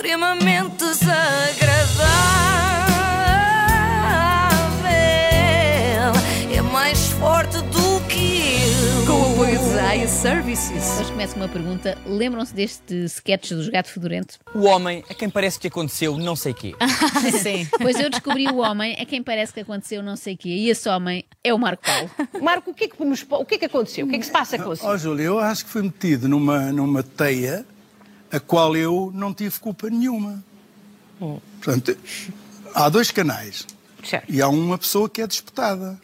extremamente desagradável. É mais forte do que eu. Com o apoio de Aya Services. Hoje começo com uma pergunta. Lembram-se deste sketch dos Gato Fedorento? O homem a quem parece que aconteceu não sei quê. Sim. Pois eu descobri o homem a quem parece que aconteceu não sei o quê. E esse homem é o Marco Paulo. Marco, o que, é que, nos- o que é que aconteceu? O que é que se passa com Ó, Júlio, eu acho que fui metido numa, numa teia a qual eu não tive culpa nenhuma. Portanto, há dois canais Certo, e há uma pessoa que é disputada.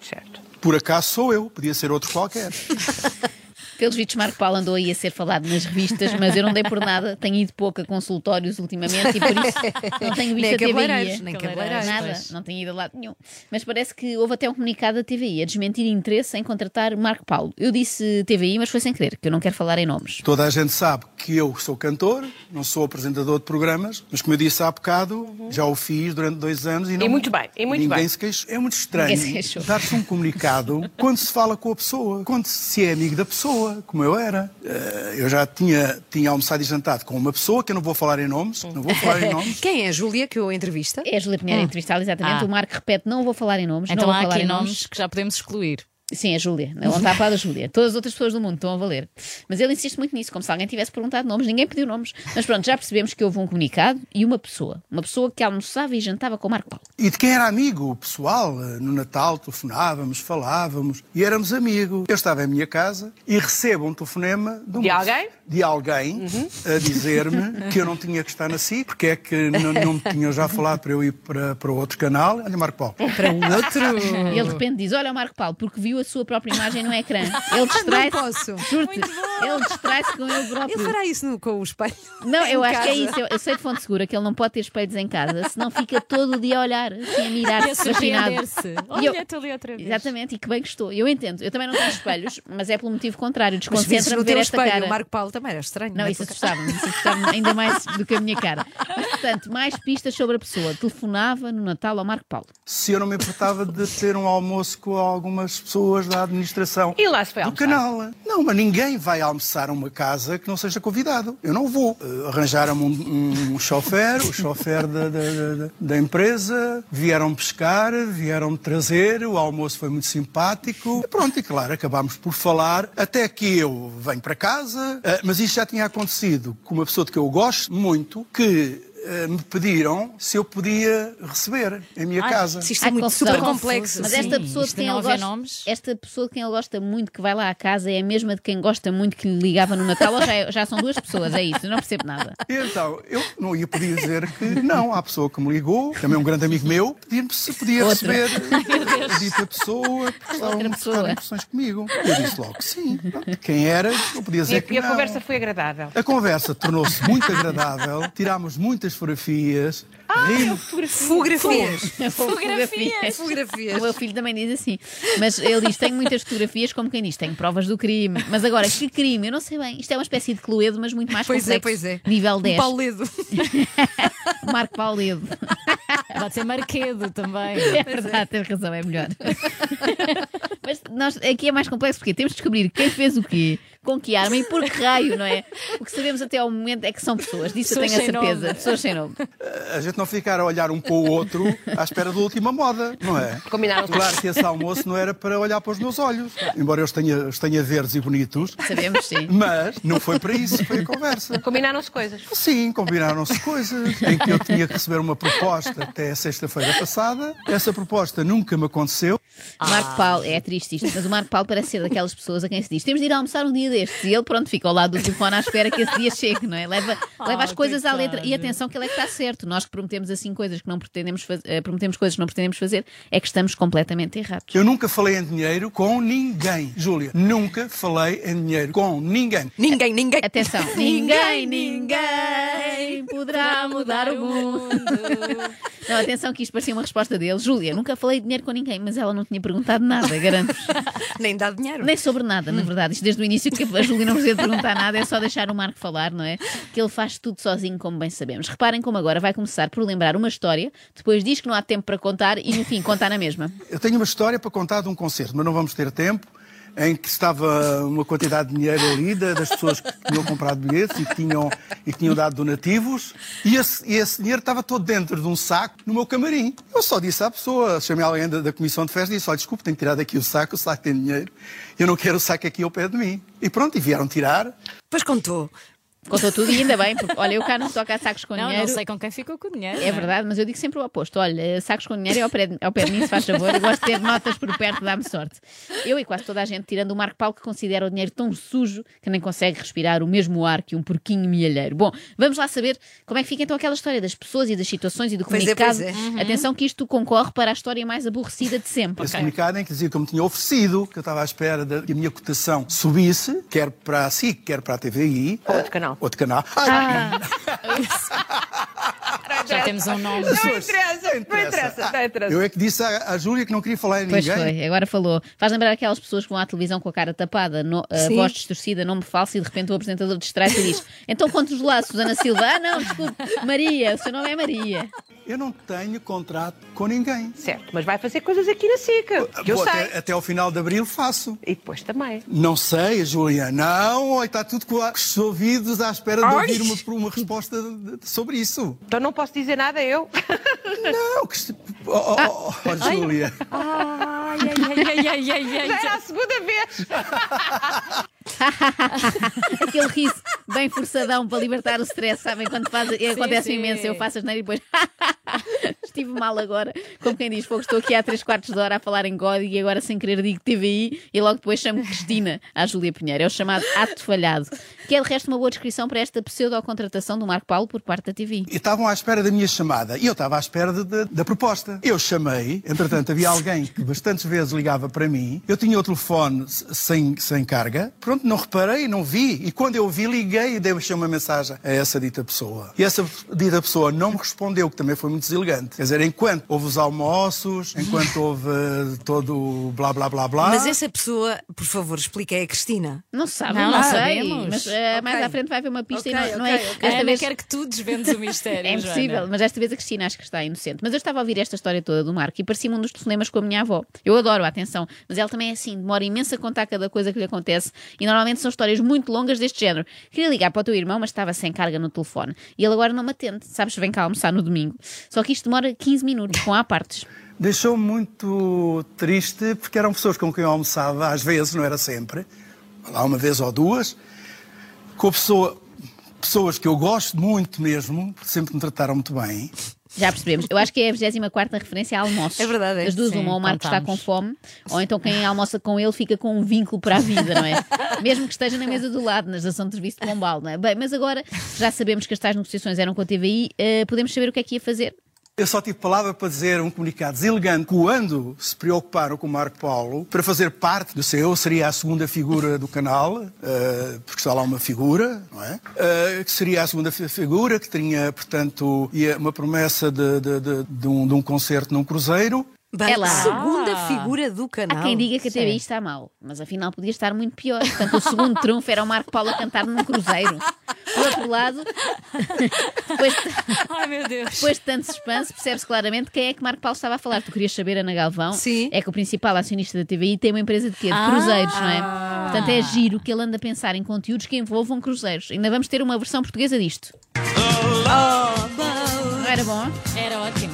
certo. Por acaso sou eu, podia ser outro qualquer. Pelos vistos, Marco Paulo andou aí a ser falado nas revistas, mas eu não dei por nada. Tenho ido pouco a consultórios ultimamente e por isso não tenho visto Nem a TVI. nem cabeleireiros, Nada, não tenho ido a lado nenhum. Mas parece que houve até um comunicado da TVI a desmentir interesse em contratar Marco Paulo. Eu disse TVI, mas foi sem querer, que eu não quero falar em nomes. Toda a gente sabe que eu sou cantor, não sou apresentador de programas, mas como eu disse há bocado, já o fiz durante dois anos e não. muito bem, e muito ninguém bem. se queixou. É muito estranho dar-se um comunicado quando se fala com a pessoa, quando se é amigo da pessoa, como eu era. Eh, Eu já tinha, tinha almoçado e jantado com uma pessoa que eu não vou falar em nomes, não vou falar em nomes. Quem é a Júlia que o entrevista? É a Júlia Pinheiro a entrevistá-la exatamente. Ah. O Marco repete: não vou falar em nomes. Então não vou há falar aqui em nomes que já podemos excluir. Sim, a Júlia. Não está a falar da Júlia. Todas as outras pessoas do mundo estão a valer. Mas ele insiste muito nisso, como se alguém tivesse perguntado nomes. Ninguém pediu nomes. Mas pronto, já percebemos que houve um comunicado e uma pessoa. Uma pessoa que almoçava e jantava com o Marco Paulo. E de quem era amigo, o pessoal, eh, no Natal telefonávamos, falávamos e éramos amigos. Eu estava em minha casa e recebo um telefonema de, uma- De alguém? de alguém a dizer-me que eu não tinha que estar na SIC, porque é que não, não me tinham já falado para eu ir para, para outro canal. Olha, Marco Paulo. Para um outro. E ele de repente diz: Olha o Marco Paulo, porque viu a sua própria imagem no ecrã. Ele distrai-se. Não posso. Juro-te, ele distrai-se com ele próprio. Ele fará isso no- com o espelho. Não, eu acho que é casa. isso. Eu, eu sei de fonte segura que ele não pode ter espelhos em casa, senão fica todo o dia a olhar, assim, a a mirar-se, fascinado. surpreender-se. E Olha, eu- estou ali outra vez. Exatamente, e que bem que estou. Eu entendo. Eu também não tenho espelhos, mas é pelo motivo contrário. Desconcentra-me ver esta espelho, cara. o Marco Paulo também era estranho. Não, é? isso assustava-me, isso assustava-me ainda mais do que a minha cara. Mas, portanto, mais pistas sobre a pessoa. Telefonava no Natal ao Marco Paulo. Se eu não me importava de ter um almoço com algumas pessoas da administração. E lá se foi do almoçar? canal. Não, mas ninguém vai almoçar a uma casa que não seja convidado. Eu não vou. Uh, Arranjaram-me um, um chofer, o chofer da, da, da- da empresa, vieram pescar, vieram-me trazer, o almoço foi muito simpático. E pronto, e claro, acabámos por falar, até que eu venho para casa, uh, mas isto já tinha acontecido com uma pessoa de que eu gosto muito, que me pediram se eu podia receber em minha casa. Se isto é Ai, muito confusão. super complexo. Mas Sim, esta pessoa de quem ele gosta, nomes. esta pessoa de quem ele gosta muito que vai lá à casa é a mesma de quem gosta muito que lhe ligava no Natal ou já, é- já são duas pessoas, é isso, eu não percebo nada. E Então, eu não ia poder dizer que não. Há pessoa que me ligou, também um grande amigo meu, pedia-me se podia Outra. receber a dita pessoa, porque estavam pessoa. impressões comigo. Eu disse logo que sim. Pronto, Quem era, eu podia E dizer a, que e a não. conversa foi agradável. A conversa tornou-se muito agradável, tirámos muitas fotografias, rimos. Fotografias. Fotografias. Fotografias. O meu filho também diz assim. Mas ele diz: tenho muitas fotografias, como quem diz, tenho provas do crime. Mas agora, que crime? Eu não sei bem. Isto é uma espécie de Cluedo, mas muito mais Pois é, complexo. pois é. Nível Um 10. Pauledo. Marco Pauledo. Pode ser Marquedo também. É verdade, tem razão, é melhor. Nós, aqui é mais complexo porque temos de descobrir quem fez o quê, com que arma e por que raio, não é? O que sabemos até ao momento é que são pessoas, disso eu Pessoas tenho a certeza. nome. Pessoas sem nome. A gente não ficar a olhar um para o outro à espera da última moda, não é? Combinaram Claro que esse almoço não era para olhar para os meus olhos, embora eu os tenha, os tenha verdes e bonitos, Sabemos, sim. mas não foi para isso foi a conversa. Combinaram-se coisas. Sim, combinaram-se coisas em que eu tinha que receber uma proposta até sexta-feira passada. Essa proposta nunca me aconteceu. Marco Paulo, é triste isto, mas o Marco Paulo parece ser daquelas pessoas a quem se diz temos de ir almoçar um dia destes. E ele, pronto, fica ao lado do telefone à espera que esse dia chegue, não é? Leva, leva as Oh, coisas à letra. E atenção que ele é que está certo. Nós que prometemos assim coisas que não pretendemos fazer, prometemos coisas que não pretendemos fazer, é que estamos completamente errados. Eu nunca falei em dinheiro com ninguém, Júlia. Nunca falei em dinheiro com ninguém. Ninguém, ninguém. Atenção, ninguém, ninguém poderá mudar o mundo. Não, atenção que isto parecia uma resposta dele. Júlia, nunca falei de dinheiro com ninguém, mas ela não tinha perguntado nada, garanto-vos. Nem dá dinheiro. Nem sobre nada, na verdade. Isto desde o início que a Júlia não precisa perguntar nada, é só deixar o Marco falar, não é? Que ele faz tudo sozinho, como bem sabemos. Reparem como agora vai começar por lembrar uma história, depois diz que não há tempo para contar e, no fim, contar na mesma. Eu tenho uma história para contar de um concerto, mas não vamos ter tempo. Em que estava uma quantidade de dinheiro ali da- das pessoas que tinham comprado bilhetes e que tinham, e que tinham dado donativos, e esse, esse dinheiro estava todo dentro de um saco no meu camarim. Eu só disse à pessoa, chamei alguém da, da comissão de festa e disse: Olha, desculpe, tenho que tirar daqui o saco, o saco tem dinheiro, eu não quero o saco aqui ao pé de mim. E pronto, e vieram tirar. Pois contou. Contou tudo e ainda bem, porque olha, eu cá não toco a sacos com Não, dinheiro. não sei com quem ficou com o dinheiro. É não é? verdade, mas eu digo sempre o oposto. Olha, sacos com dinheiro é ao pé, de- ao pé de mim, se faz favor. Eu gosto de ter notas por perto, dá-me sorte. Eu e quase toda a gente, tirando o Marco Paulo, que considera o dinheiro tão sujo que nem consegue respirar o mesmo ar que um porquinho milhalheiro. Bom, vamos lá saber como é que fica então aquela história das pessoas e das situações e do Pois é, comunicado. pois é. Atenção que isto concorre para a história mais aborrecida de sempre. Esse comunicado em que dizia que eu me tinha oferecido, que eu estava à espera de que a minha cotação subisse, quer para a SIC, quer para a TVI. Outro canal. Outro canal. Ah, Já temos um nome. Não interessa, não interessa, não interessa. Eu é que disse à, à Júlia que não queria falar em Pois ninguém. foi, agora falou. Faz lembrar aquelas pessoas que vão à televisão com a cara tapada, no- a Sim. voz distorcida, nome falso e de repente o apresentador distrai-se e diz: Então contos lá, Susana Silva. Ah, não, desculpe, Maria, o seu nome é Maria. Eu não tenho contrato com ninguém. Certo, mas vai fazer coisas aqui na SICA, que eu Vou sei. até, até ao final de abril faço. E depois também. Não sei, Júlia. Não, está tudo com os ouvidos à espera de Ai. ouvir uma, uma resposta de- de- sobre isso. Então não posso dizer nada eu. Não, que oh, oh, oh, oh, Júlia. Ai, ai, ai, ai, ai, ai, Já ai. era a segunda vez. Aquele riso bem forçadão para libertar o stress, sabem? Quando faz, acontece sim. imenso, eu faço as neiras e depois. Mal agora, como quem diz, fogo, estou aqui há 3 quartos de hora a falar em God e agora sem querer digo TVI e logo depois chamo Cristina à Júlia Pinheiro. É o chamado ato falhado, que é de resto uma boa descrição para esta pseudo-contratação do Marco Paulo por parte da TVI. E estavam à espera da minha chamada. E eu estava à espera de- de- da proposta. Eu chamei, entretanto, havia alguém que bastantes vezes ligava para mim. Eu tinha o telefone sem, sem carga. Pronto, não reparei, não vi. E quando eu vi, liguei e deixei uma mensagem a essa dita pessoa. E essa dita pessoa não me respondeu, que também foi muito deselegante. Quer dizer, enquanto houve os almoços, enquanto houve eh, todo o blá blá blá blá. Mas essa pessoa, por favor, explique, é a Cristina. Não se sabe, Não, não, não sei, sabemos. mas eh, mais Ok. à frente vai haver uma pista Ok, e não, não é. ok, ok. A Desta Ana vez quer que tu desvendes o mistério. É impossível, Joana. mas desta vez a Cristina acho que está inocente. Mas eu estava a ouvir esta história toda do Marco e parecia-me um dos telefonemas com a minha avó. Eu adoro, atenção, mas ela também é assim, demora imenso a contar cada coisa que lhe acontece e normalmente são histórias muito longas deste género. Queria ligar para o teu irmão, mas estava sem carga no telefone e ele agora não me atende. Sabes, vem cá almoçar no domingo. Só que isto demora 15 minutos, com a partes. Deixou-me muito triste porque eram pessoas com quem eu almoçava, às vezes, não era sempre, lá uma vez ou duas, com pessoa, pessoas que eu gosto muito mesmo, porque sempre me trataram muito bem. Já percebemos. Eu acho que é a 24 referência a almoços. É verdade, é. As duas, Sim, uma, ou o Marco está com fome, ou então quem almoça com ele fica com um vínculo para a vida, não é? Mesmo que esteja na mesa do lado, na estação de serviço de Pombal, não é? Bem, mas agora já sabemos que as tais negociações eram com a TVI, eh, podemos saber o que é que ia fazer? Eu só tive palavra para dizer um comunicado deselegante quando se preocuparam com o Marco Paulo para fazer parte do seu, seria a segunda figura do canal, eh, porque está lá uma figura, não é? Eh, que seria a segunda fi- figura, que tinha, portanto, ia- uma promessa de, de- de- de um, de um concerto num cruzeiro. Bem, É lá. segunda figura do canal. Há quem diga que a TVI está mal, mas afinal podia estar muito pior. Portanto, o segundo trunfo era o Marco Paulo a cantar num cruzeiro. Por outro lado, depois, Ai, meu Deus. depois de tanto suspense, percebe-se claramente quem é que Marco Paulo estava a falar. Tu querias saber, Ana Galvão? Sim. É que o principal acionista da TVI tem uma empresa de quê? De Ah. cruzeiros, não é? Portanto, é giro que ele anda a pensar em conteúdos que envolvam cruzeiros. Ainda vamos ter uma versão portuguesa disto. Não era bom? Era ótimo.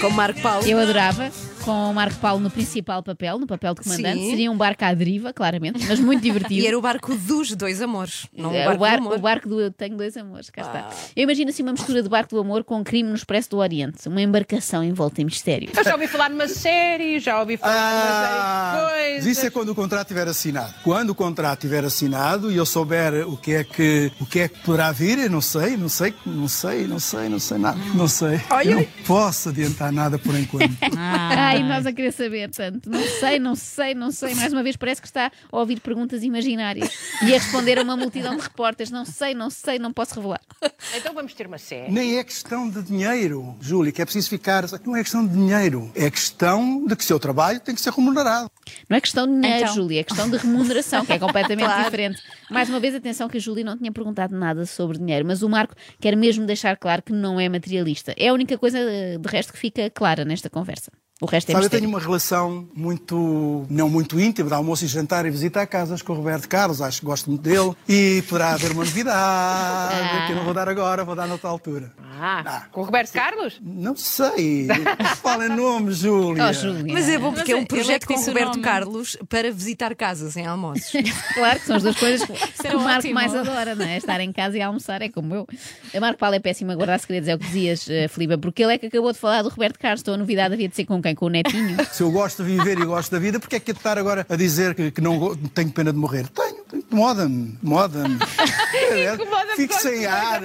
Com Marco Paulo. Eu adorava. Com o Marco Paulo no principal papel, no papel de comandante. Sim. Seria um barco à deriva, claramente, mas muito divertido. E era o barco dos dois amores. Não É, o o, barco bar- do amor. o barco do Eu Tenho Dois Amores, cá está. Eu imagino assim uma mistura de barco do amor com crime no Expresso do Oriente, uma embarcação envolta em mistério. Eu já ouvi falar numa série, já ouvi falar Ah, numa série de coisas. isso é quando o contrato estiver assinado. Quando o contrato estiver assinado e eu souber o que é que o que é que poderá vir, eu não sei, não sei, não sei, não sei, não sei nada, não sei. Eu não posso adiantar nada por enquanto. Ai, nós a querer saber tanto. Não sei, não sei, não sei. Mais uma vez parece que está a ouvir perguntas imaginárias e a responder a uma multidão de repórteres. Não sei, não sei, não posso revelar. Então vamos ter uma série. Nem é questão de dinheiro, Júlia, que é preciso ficar. Não é questão de dinheiro. É questão de que o seu trabalho tem que ser remunerado. Não é questão de dinheiro, Então. Júlia, é questão de remuneração, que é completamente diferente. Mais uma vez, atenção que a Júlia não tinha perguntado nada sobre dinheiro, mas o Marco quer mesmo deixar claro que não é materialista. É a única coisa, eh, de resto, que fica clara nesta conversa. O resto é Sabe, eu mistério. tenho uma relação muito, não muito íntima, de almoço e jantar e visita a casas com o Roberto Carlos, acho que gosto muito dele. E poderá haver uma novidade, que eu não vou dar agora, vou dar noutra altura. Ah, Ah. com o Roberto Carlos? Não sei. Fala em nome, Júlia. Oh, Júlia. Mas é bom porque é um é projeto com o Roberto nome. Carlos para visitar casas em almoços. Claro que são as duas coisas que o Marco ótimo. mais adora, não é? Estar em casa e almoçar é como eu. A Marco Paulo é péssimo a guardar segredos, é o que dizias, eh, Filipe, porque ele é que acabou de falar do Roberto Carlos. Então a novidade havia de ser com quem? Com o netinho. Se eu gosto de viver e gosto da vida, porque é que é de estar agora a dizer que, que não tenho pena de morrer? Tenho, tenho. Moda-me, moda-me. Incomoda-me Fico sem ar.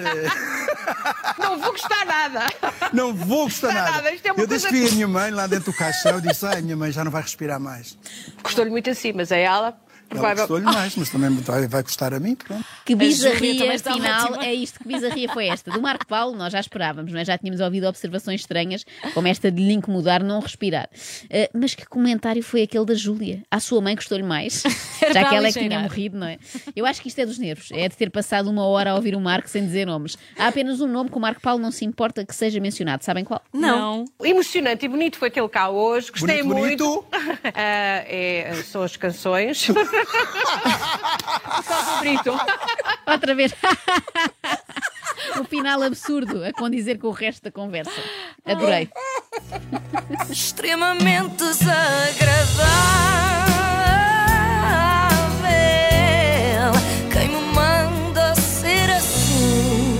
Não vou gostar nada. Não vou gostar é nada. nada, isto é uma eu desde que a minha mãe lá dentro do caixão, eu disse: ai, minha mãe já não vai respirar mais. Gostou-lhe muito assim, mas a ela. Ela provável- gostou-lhe mais, mas também vai, vai custar a mim. Pronto. Que bizarria, afinal, é isto. Que bizarria foi esta? Do Marco Paulo, nós já esperávamos, não é? Já tínhamos ouvido observações estranhas, como esta de lhe incomodar não respirar. Eh, mas que comentário foi aquele da Júlia? À sua mãe gostou-lhe mais? Já que ela é que tinha morrido, não é? Eu acho que isto é dos nervos. É de ter passado uma hora a ouvir o Marco sem dizer nomes. Há apenas um nome que o Marco Paulo não se importa que seja mencionado. Sabem qual? Não. Emocionante e bonito foi tê-lo cá hoje. Gostei Bonito, muito. bonito. Ah, é, são as canções. Só favorito. Outra vez. o final absurdo a condizer com o resto da conversa. Adorei. extremamente desagradável. Quem me manda ser assim?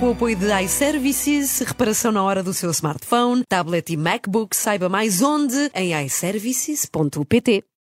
Com o apoio de iServices, reparação na hora do seu smartphone, tablet e MacBook, saiba mais onde em iServices.pt.